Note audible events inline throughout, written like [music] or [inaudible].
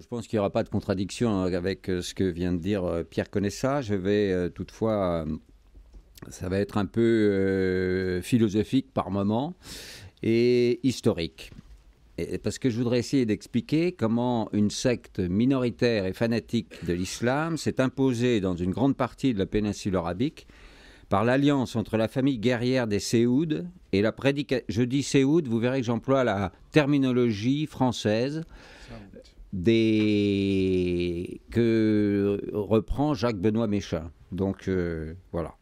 je pense qu'il n'y aura pas de contradiction avec euh, ce que vient de dire euh, Pierre Conessa. Je vais euh, toutefois, ça va être un peu philosophique par moment et historique. parce que je voudrais essayer d'expliquer comment une secte minoritaire et fanatique de l'islam s'est imposée dans une grande partie de la péninsule arabique par l'alliance entre la famille guerrière des Séouds et la prédication. Je dis Séoud, vous verrez que j'emploie la terminologie française que reprend Jacques Benoît Méchain. Donc euh, voilà.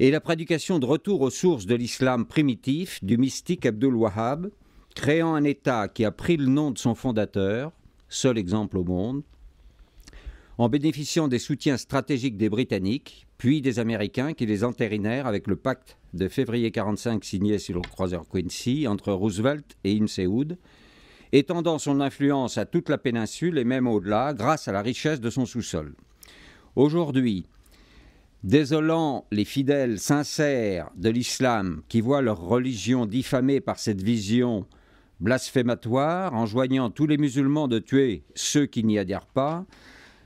Et la prédication de retour aux sources de l'islam primitif du mystique Abdul Wahhab, créant un État qui a pris le nom de son fondateur, seul exemple au monde, en bénéficiant des soutiens stratégiques des Britanniques, puis des Américains qui les entérinèrent avec le pacte de février 1945 signé sur le croiseur Quincy entre Roosevelt et Inseoud, étendant son influence à toute la péninsule et même au-delà grâce à la richesse de son sous-sol. Aujourd'hui, désolant les fidèles sincères de l'islam qui voient leur religion diffamée par cette vision blasphématoire, enjoignant tous les musulmans de tuer ceux qui n'y adhèrent pas,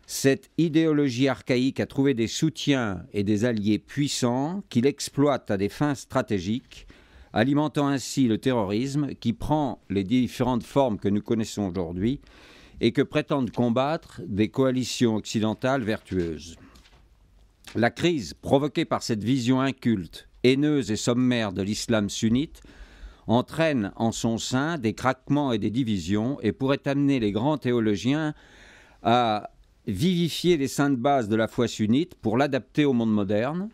cette idéologie archaïque a trouvé des soutiens et des alliés puissants qui l'exploitent à des fins stratégiques alimentant ainsi le terrorisme qui prend les différentes formes que nous connaissons aujourd'hui et que prétendent combattre des coalitions occidentales vertueuses. La crise provoquée par cette vision inculte, haineuse et sommaire de l'islam sunnite entraîne en son sein des craquements et des divisions et pourrait amener les grands théologiens à vivifier les saintes bases de la foi sunnite pour l'adapter au monde moderne,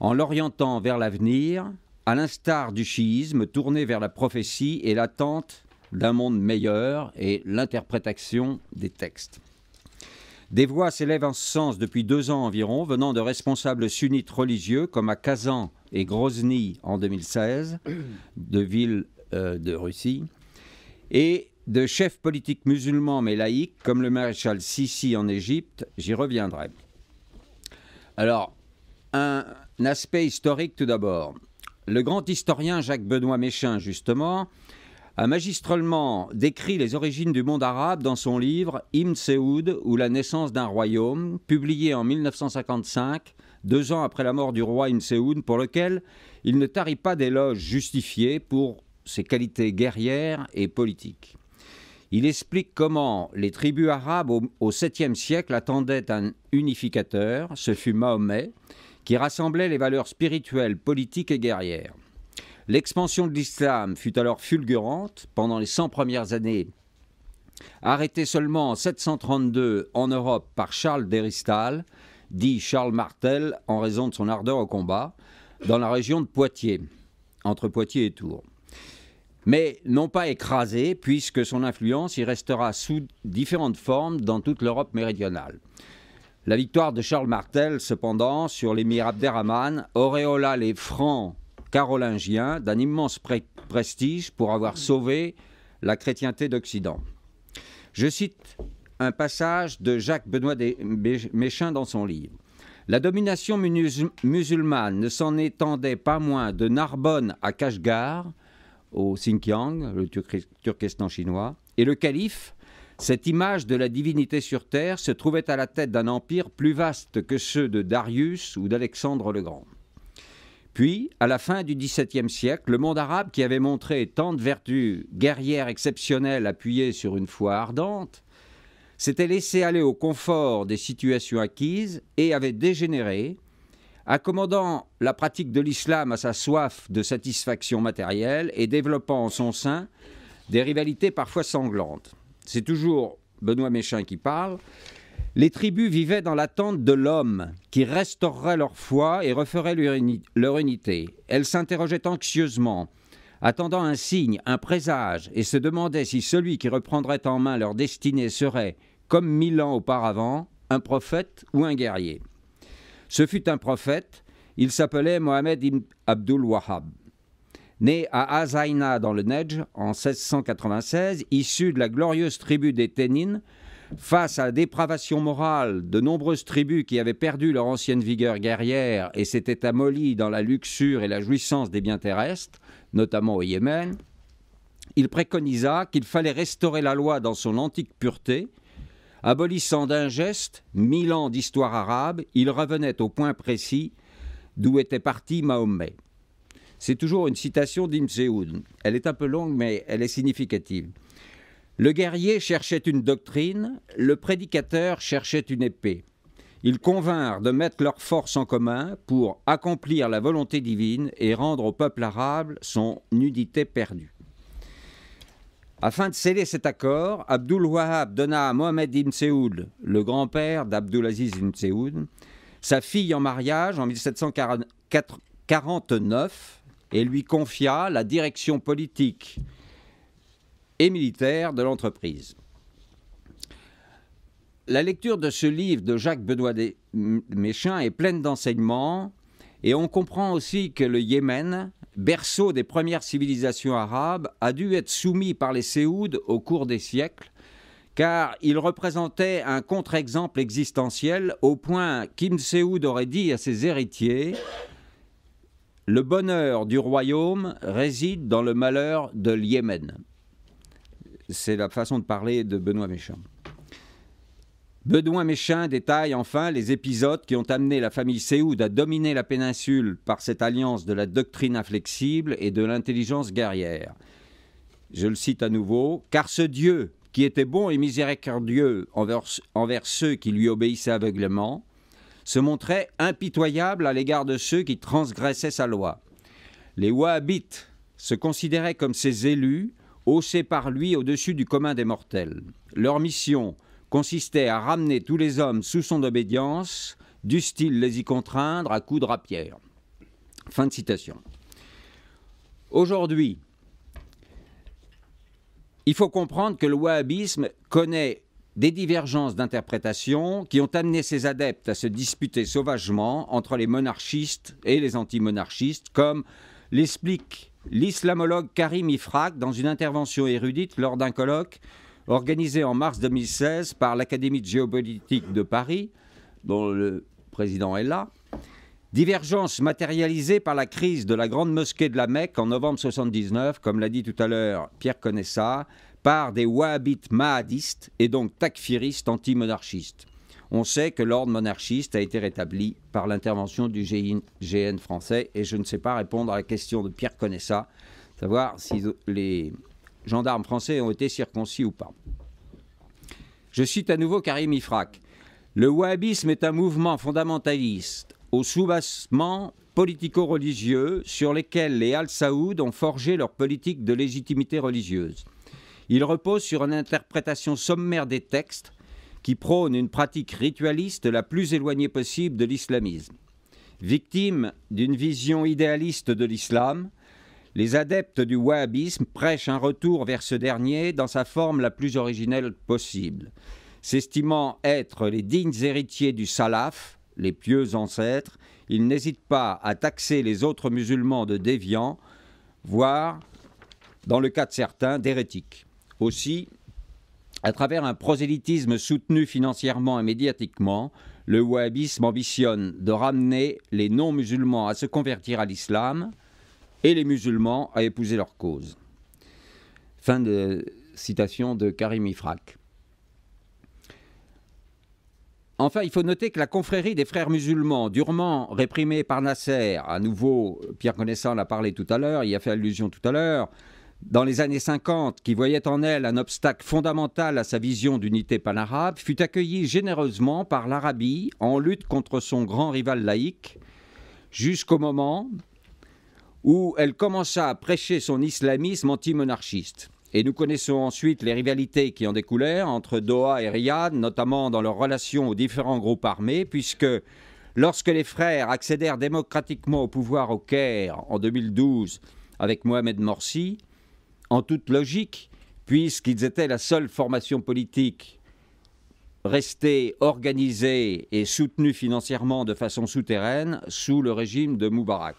en l'orientant vers l'avenir à l'instar du chiisme, tourné vers la prophétie et l'attente d'un monde meilleur et l'interprétation des textes. Des voix s'élèvent en ce sens depuis deux ans environ, venant de responsables sunnites religieux comme à Kazan et Grozny en 2016, de villes euh, de Russie, et de chefs politiques musulmans mais laïcs comme le maréchal Sisi en Égypte, j'y reviendrai. Alors, un aspect historique tout d'abord. Le grand historien Jacques-Benoît Méchain, justement, a magistralement décrit les origines du monde arabe dans son livre Ibn Seoud ou la naissance d'un royaume, publié en 1955, deux ans après la mort du roi Ibn Seoud, pour lequel il ne tarit pas d'éloges justifiés pour ses qualités guerrières et politiques. Il explique comment les tribus arabes au, 7e siècle attendaient un unificateur, ce fut Mahomet, qui rassemblait les valeurs spirituelles, politiques et guerrières. L'expansion de l'islam fut alors fulgurante pendant les 100 premières années. Arrêté seulement en 732 en Europe par Charles d'Eristal, dit Charles Martel en raison de son ardeur au combat, dans la région de Poitiers, entre Poitiers et Tours. Mais non pas écrasé, puisque son influence y restera sous différentes formes dans toute l'Europe méridionale. La victoire de Charles Martel, cependant, sur l'émir Abderrahman auréola les francs carolingiens d'un immense prestige pour avoir sauvé la chrétienté d'Occident. Je cite un passage de Jacques Benoît Méchain dans son livre. La domination musulmane ne s'en étendait pas moins de Narbonne à Kashgar, au Xinjiang, le Turkestan chinois, et le calife cette image de la divinité sur terre se trouvait à la tête d'un empire plus vaste que ceux de Darius ou d'Alexandre le Grand. Puis, à la fin du XVIIe siècle, le monde arabe, qui avait montré tant de vertus guerrières exceptionnelles appuyées sur une foi ardente, s'était laissé aller au confort des situations acquises et avait dégénéré, accommodant la pratique de l'islam à sa soif de satisfaction matérielle et développant en son sein des rivalités parfois sanglantes c'est toujours Benoît Méchain qui parle, les tribus vivaient dans l'attente de l'homme qui restaurerait leur foi et referait leur unité. Elles s'interrogeaient anxieusement, attendant un signe, un présage, et se demandaient si celui qui reprendrait en main leur destinée serait, comme mille ans auparavant, un prophète ou un guerrier. Ce fut un prophète, il s'appelait Mohamed ibn Abdul Wahhab. Né à Azaina dans le Neige en 1696, issu de la glorieuse tribu des Ténines, face à la dépravation morale de nombreuses tribus qui avaient perdu leur ancienne vigueur guerrière et s'étaient amollies dans la luxure et la jouissance des biens terrestres, notamment au Yémen, il préconisa qu'il fallait restaurer la loi dans son antique pureté. Abolissant d'un geste mille ans d'histoire arabe, il revenait au point précis d'où était parti Mahomet. C'est toujours une citation d'Ibn Elle est un peu longue, mais elle est significative. Le guerrier cherchait une doctrine, le prédicateur cherchait une épée. Ils convinrent de mettre leurs forces en commun pour accomplir la volonté divine et rendre au peuple arabe son nudité perdue. Afin de sceller cet accord, Abdul Wahab donna à Mohamed ibn Seoud, le grand-père d'Abdulaziz ibn Seoud, sa fille en mariage en 1749 et lui confia la direction politique et militaire de l'entreprise. La lecture de ce livre de Jacques Benoît Méchain est pleine d'enseignements et on comprend aussi que le Yémen, berceau des premières civilisations arabes, a dû être soumis par les Séouds au cours des siècles car il représentait un contre-exemple existentiel au point qu'Ibn Séoud aurait dit à ses héritiers Le bonheur du royaume réside dans le malheur de l'Yémen. C'est la façon de parler de Benoît Méchain. Benoît Méchain détaille enfin les épisodes qui ont amené la famille Séoud à dominer la péninsule par cette alliance de la doctrine inflexible et de l'intelligence guerrière. Je le cite à nouveau, car ce Dieu qui était bon et miséricordieux envers, envers ceux qui lui obéissaient aveuglément, se montrait impitoyable à l'égard de ceux qui transgressaient sa loi. Les Wahhabites se considéraient comme ses élus haussés par lui au-dessus du commun des mortels. Leur mission consistait à ramener tous les hommes sous son obédience, du style les y contraindre à coups de rapière. Fin de citation. Aujourd'hui, il faut comprendre que le wahhabisme connaît des divergences d'interprétation qui ont amené ses adeptes à se disputer sauvagement entre les monarchistes et les anti-monarchistes, comme l'explique l'islamologue Karim Ifrak dans une intervention érudite lors d'un colloque organisé en mars 2016 par l'Académie de géopolitique de Paris, dont le président est là. Divergence matérialisée par la crise de la grande mosquée de la Mecque en novembre 79, comme l'a dit tout à l'heure Pierre Conessa, par des wahhabites mahadistes et donc takfiristes anti-monarchistes. On sait que l'ordre monarchiste a été rétabli par l'intervention du GN français et je ne sais pas répondre à la question de Pierre Conessa, savoir si les gendarmes français ont été circoncis ou pas. Je cite à nouveau Karim Ifrak. Le wahhabisme est un mouvement fondamentaliste au soubassement politico-religieux sur lesquels les Al-Saoud ont forgé leur politique de légitimité religieuse. Il repose sur une interprétation sommaire des textes qui prône une pratique ritualiste la plus éloignée possible de l'islamisme. Victimes d'une vision idéaliste de l'islam, les adeptes du wahhabisme prêchent un retour vers ce dernier dans sa forme la plus originelle possible. S'estimant être les dignes héritiers du salaf, les pieux ancêtres, ils n'hésitent pas à taxer les autres musulmans de déviants, voire, dans le cas de certains, d'hérétiques. Aussi, à travers un prosélytisme soutenu financièrement et médiatiquement, le wahhabisme ambitionne de ramener les non-musulmans à se convertir à l'islam et les musulmans à épouser leur cause. Fin de citation de Karim Ifrak. Enfin, il faut noter que la confrérie des frères musulmans, durement réprimée par Nasser, à nouveau, Pierre Connaissant l'a parlé tout à l'heure, il y a fait allusion tout à l'heure, dans les années 50, qui voyait en elle un obstacle fondamental à sa vision d'unité panarabe, fut accueillie généreusement par l'Arabie en lutte contre son grand rival laïque, jusqu'au moment où elle commença à prêcher son islamisme anti-monarchiste. Et nous connaissons ensuite les rivalités qui en découlèrent entre Doha et Riyad, notamment dans leurs relations aux différents groupes armés, puisque lorsque les frères accédèrent démocratiquement au pouvoir au Caire en 2012 avec Mohamed Morsi, en toute logique, puisqu'ils étaient la seule formation politique restée organisée et soutenue financièrement de façon souterraine sous le régime de Moubarak.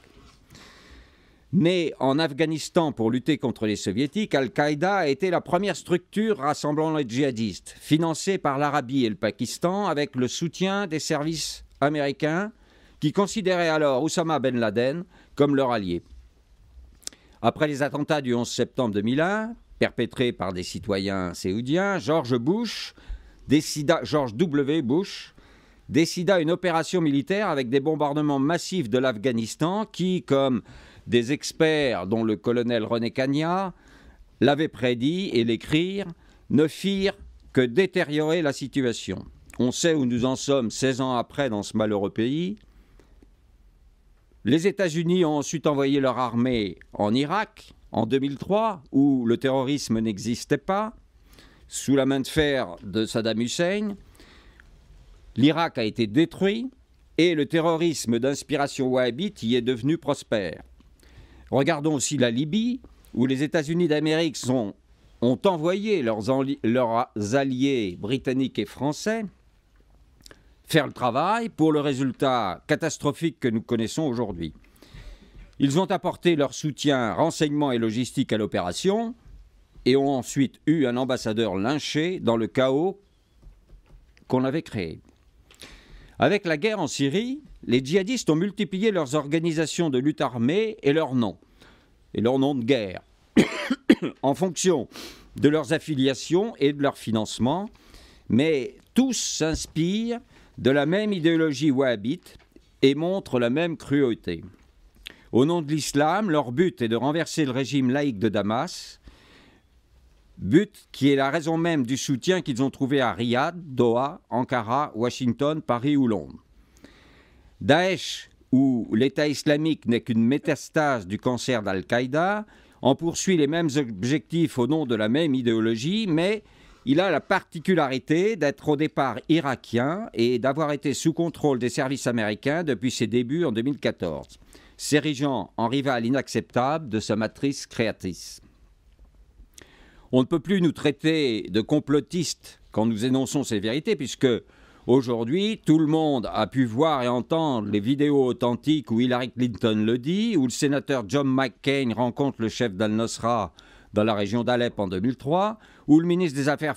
Né en Afghanistan pour lutter contre les soviétiques, Al-Qaïda a été la première structure rassemblant les djihadistes, financée par l'Arabie et le Pakistan avec le soutien des services américains qui considéraient alors Oussama Ben Laden comme leur allié. Après les attentats du 11 septembre 2001, perpétrée par des citoyens séoudiens, George Bush décida, George W. Bush décida une opération militaire avec des bombardements massifs de l'Afghanistan qui, comme des experts dont le colonel René Cagna l'avaient prédit et l'écrire, ne firent que détériorer la situation. On sait où nous en sommes 16 ans après dans ce malheureux pays. Les États-Unis ont ensuite envoyé leur armée en Irak en 2003, où le terrorisme n'existait pas, sous la main de fer de Saddam Hussein. L'Irak a été détruit et le terrorisme d'inspiration wahhabite y est devenu prospère. Regardons aussi la Libye, où les États-Unis d'Amérique ont envoyé leurs, alliés britanniques et français faire le travail pour le résultat catastrophique que nous connaissons aujourd'hui. Ils ont apporté leur soutien, renseignement et logistique à l'opération et ont ensuite eu un ambassadeur lynché dans le chaos qu'on avait créé. Avec la guerre en Syrie, les djihadistes ont multiplié leurs organisations de lutte armée et leurs noms, et leurs noms de guerre, [coughs] en fonction de leurs affiliations et de leur financement, mais tous s'inspirent de la même idéologie wahhabite et montrent la même cruauté. Au nom de l'islam, leur but est de renverser le régime laïque de Damas, but qui est la raison même du soutien qu'ils ont trouvé à Riyad, Doha, Ankara, Washington, Paris ou Londres. Daesh, où l'État islamique n'est qu'une métastase du cancer d'Al-Qaïda, en poursuit les mêmes objectifs au nom de la même idéologie, mais il a la particularité d'être au départ irakien et d'avoir été sous contrôle des services américains depuis ses débuts en 2014, s'érigeant en rival inacceptable de sa matrice créatrice. On ne peut plus nous traiter de complotistes quand nous énonçons ces vérités, puisque aujourd'hui, tout le monde a pu voir et entendre les vidéos authentiques où Hillary Clinton le dit, où le sénateur John McCain rencontre le chef d'Al-Nosra dans la région d'Alep en 2003, où le ministre des Affaires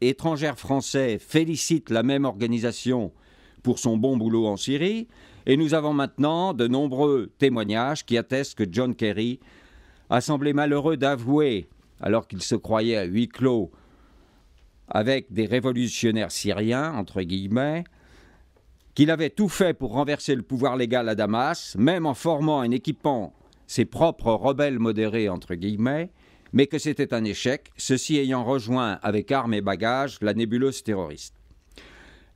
étrangères français félicite la même organisation pour son bon boulot en Syrie, et nous avons maintenant de nombreux témoignages qui attestent que John Kerry a semblé malheureux d'avouer alors qu'il se croyait à huis clos avec des révolutionnaires syriens, entre guillemets, qu'il avait tout fait pour renverser le pouvoir légal à Damas, même en formant et en équipant ses propres rebelles modérés, entre guillemets, mais que c'était un échec, ceux-ci ayant rejoint avec armes et bagages la nébuleuse terroriste.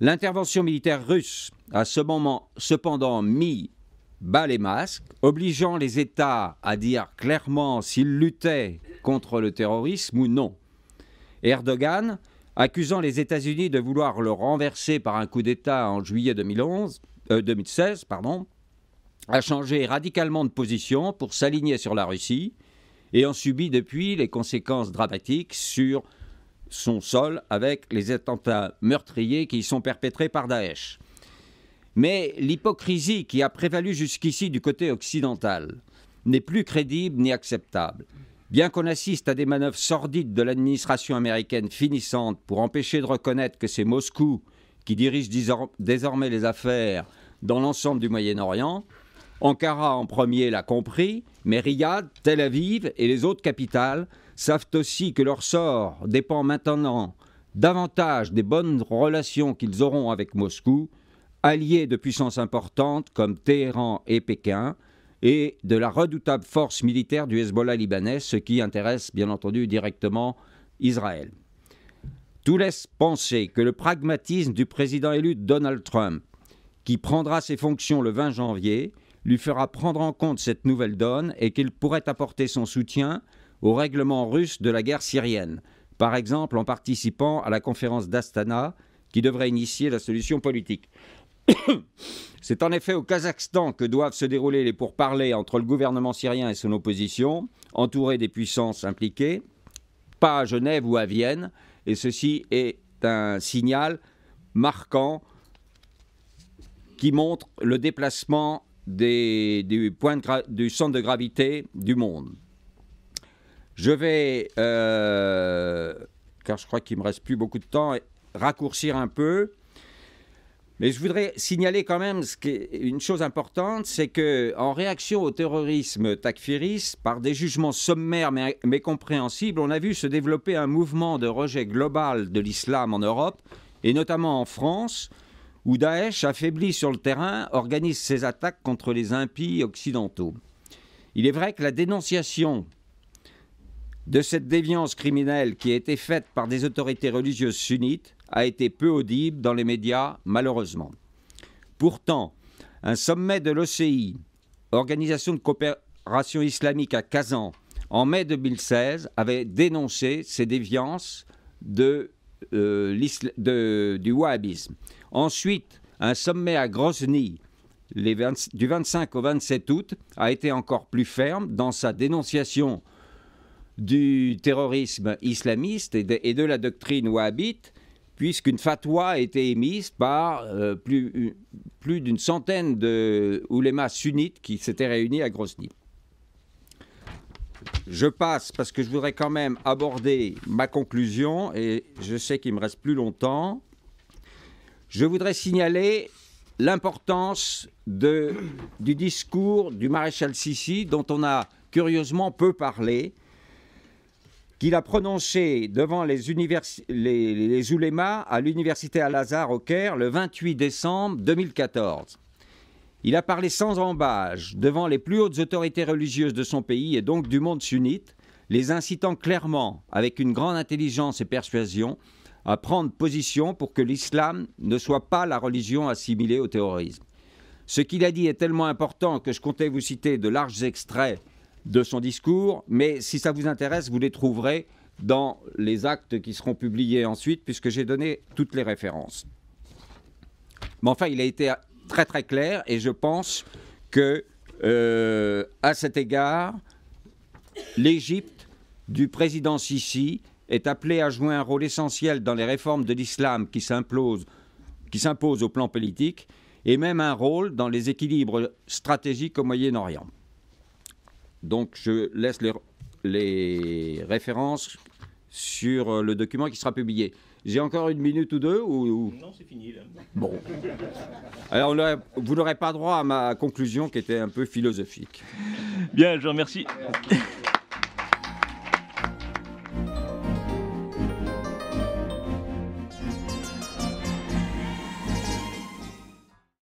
L'intervention militaire russe a ce moment cependant mis bas les masques, obligeant les États à dire clairement s'ils luttaient contre le terrorisme ou non. Erdogan, accusant les États-Unis de vouloir le renverser par un coup d'État en juillet 2011, 2016, euh, pardon, a changé radicalement de position pour s'aligner sur la Russie et en subit depuis les conséquences dramatiques sur son sol avec les attentats meurtriers qui y sont perpétrés par Daesh. Mais l'hypocrisie qui a prévalu jusqu'ici du côté occidental n'est plus crédible ni acceptable. Bien qu'on assiste à des manœuvres sordides de l'administration américaine finissante pour empêcher de reconnaître que c'est Moscou qui dirige désormais les affaires dans l'ensemble du Moyen-Orient, Ankara en premier l'a compris, mais Riyad, Tel Aviv et les autres capitales savent aussi que leur sort dépend maintenant davantage des bonnes relations qu'ils auront avec Moscou alliés de puissances importantes comme Téhéran et Pékin, et de la redoutable force militaire du Hezbollah libanais, ce qui intéresse bien entendu directement Israël. Tout laisse penser que le pragmatisme du président élu Donald Trump, qui prendra ses fonctions le 20 janvier, lui fera prendre en compte cette nouvelle donne et qu'il pourrait apporter son soutien au règlement russe de la guerre syrienne, par exemple en participant à la conférence d'Astana qui devrait initier la solution politique. [coughs] C'est en effet au Kazakhstan que doivent se dérouler les pourparlers entre le gouvernement syrien et son opposition, entouré des puissances impliquées, pas à Genève ou à Vienne, et ceci est un signal marquant qui montre le déplacement du, du centre de gravité du monde. Je vais, euh, car je crois qu'il me reste plus beaucoup de temps, raccourcir un peu Mais je voudrais signaler quand même une chose importante, c'est que en réaction au terrorisme takfiriste, par des jugements sommaires mais mécompréhensibles, on a vu se développer un mouvement de rejet global de l'islam en Europe, et notamment en France, où Daesh, affaibli sur le terrain, organise ses attaques contre les impies occidentaux. Il est vrai que la dénonciation de cette déviance criminelle qui a été faite par des autorités religieuses sunnites a été peu audible dans les médias, malheureusement. Pourtant, un sommet de l'OCI, Organisation de coopération islamique à Kazan, en mai 2016, avait dénoncé ces déviances de, euh, du wahhabisme. Ensuite, un sommet à Grozny, du 25 au 27 août, a été encore plus ferme dans sa dénonciation du terrorisme islamiste et de la doctrine wahhabite, puisqu'une fatwa a été émise par euh, plus, plus d'une centaine de sunnites qui s'étaient réunis à Grozny. Je passe parce que je voudrais quand même aborder ma conclusion et je sais qu'il me reste plus longtemps. Je voudrais signaler l'importance du discours du maréchal Sissi dont on a curieusement peu parlé qu'il a prononcé devant les, oulémas à l'université Al-Azhar au Caire le 28 décembre 2014. Il a parlé sans embâche devant les plus hautes autorités religieuses de son pays et donc du monde sunnite, les incitant clairement, avec une grande intelligence et persuasion, à prendre position pour que l'islam ne soit pas la religion assimilée au terrorisme. Ce qu'il a dit est tellement important que je comptais vous citer de larges extraits de son discours, mais si ça vous intéresse, vous les trouverez dans les actes qui seront publiés ensuite, puisque j'ai donné toutes les références. Mais enfin, il a été très très clair, et je pense que, euh, à cet égard, l'Égypte du président Sisi est appelée à jouer un rôle essentiel dans les réformes de l'islam qui s'imposent au plan politique, et même un rôle dans les équilibres stratégiques au Moyen-Orient. Donc je laisse les, références sur le document qui sera publié. J'ai encore une minute ou deux ou... Non, c'est fini là. Bon. Alors vous n'aurez pas droit à ma conclusion qui était un peu philosophique. Bien, je vous remercie.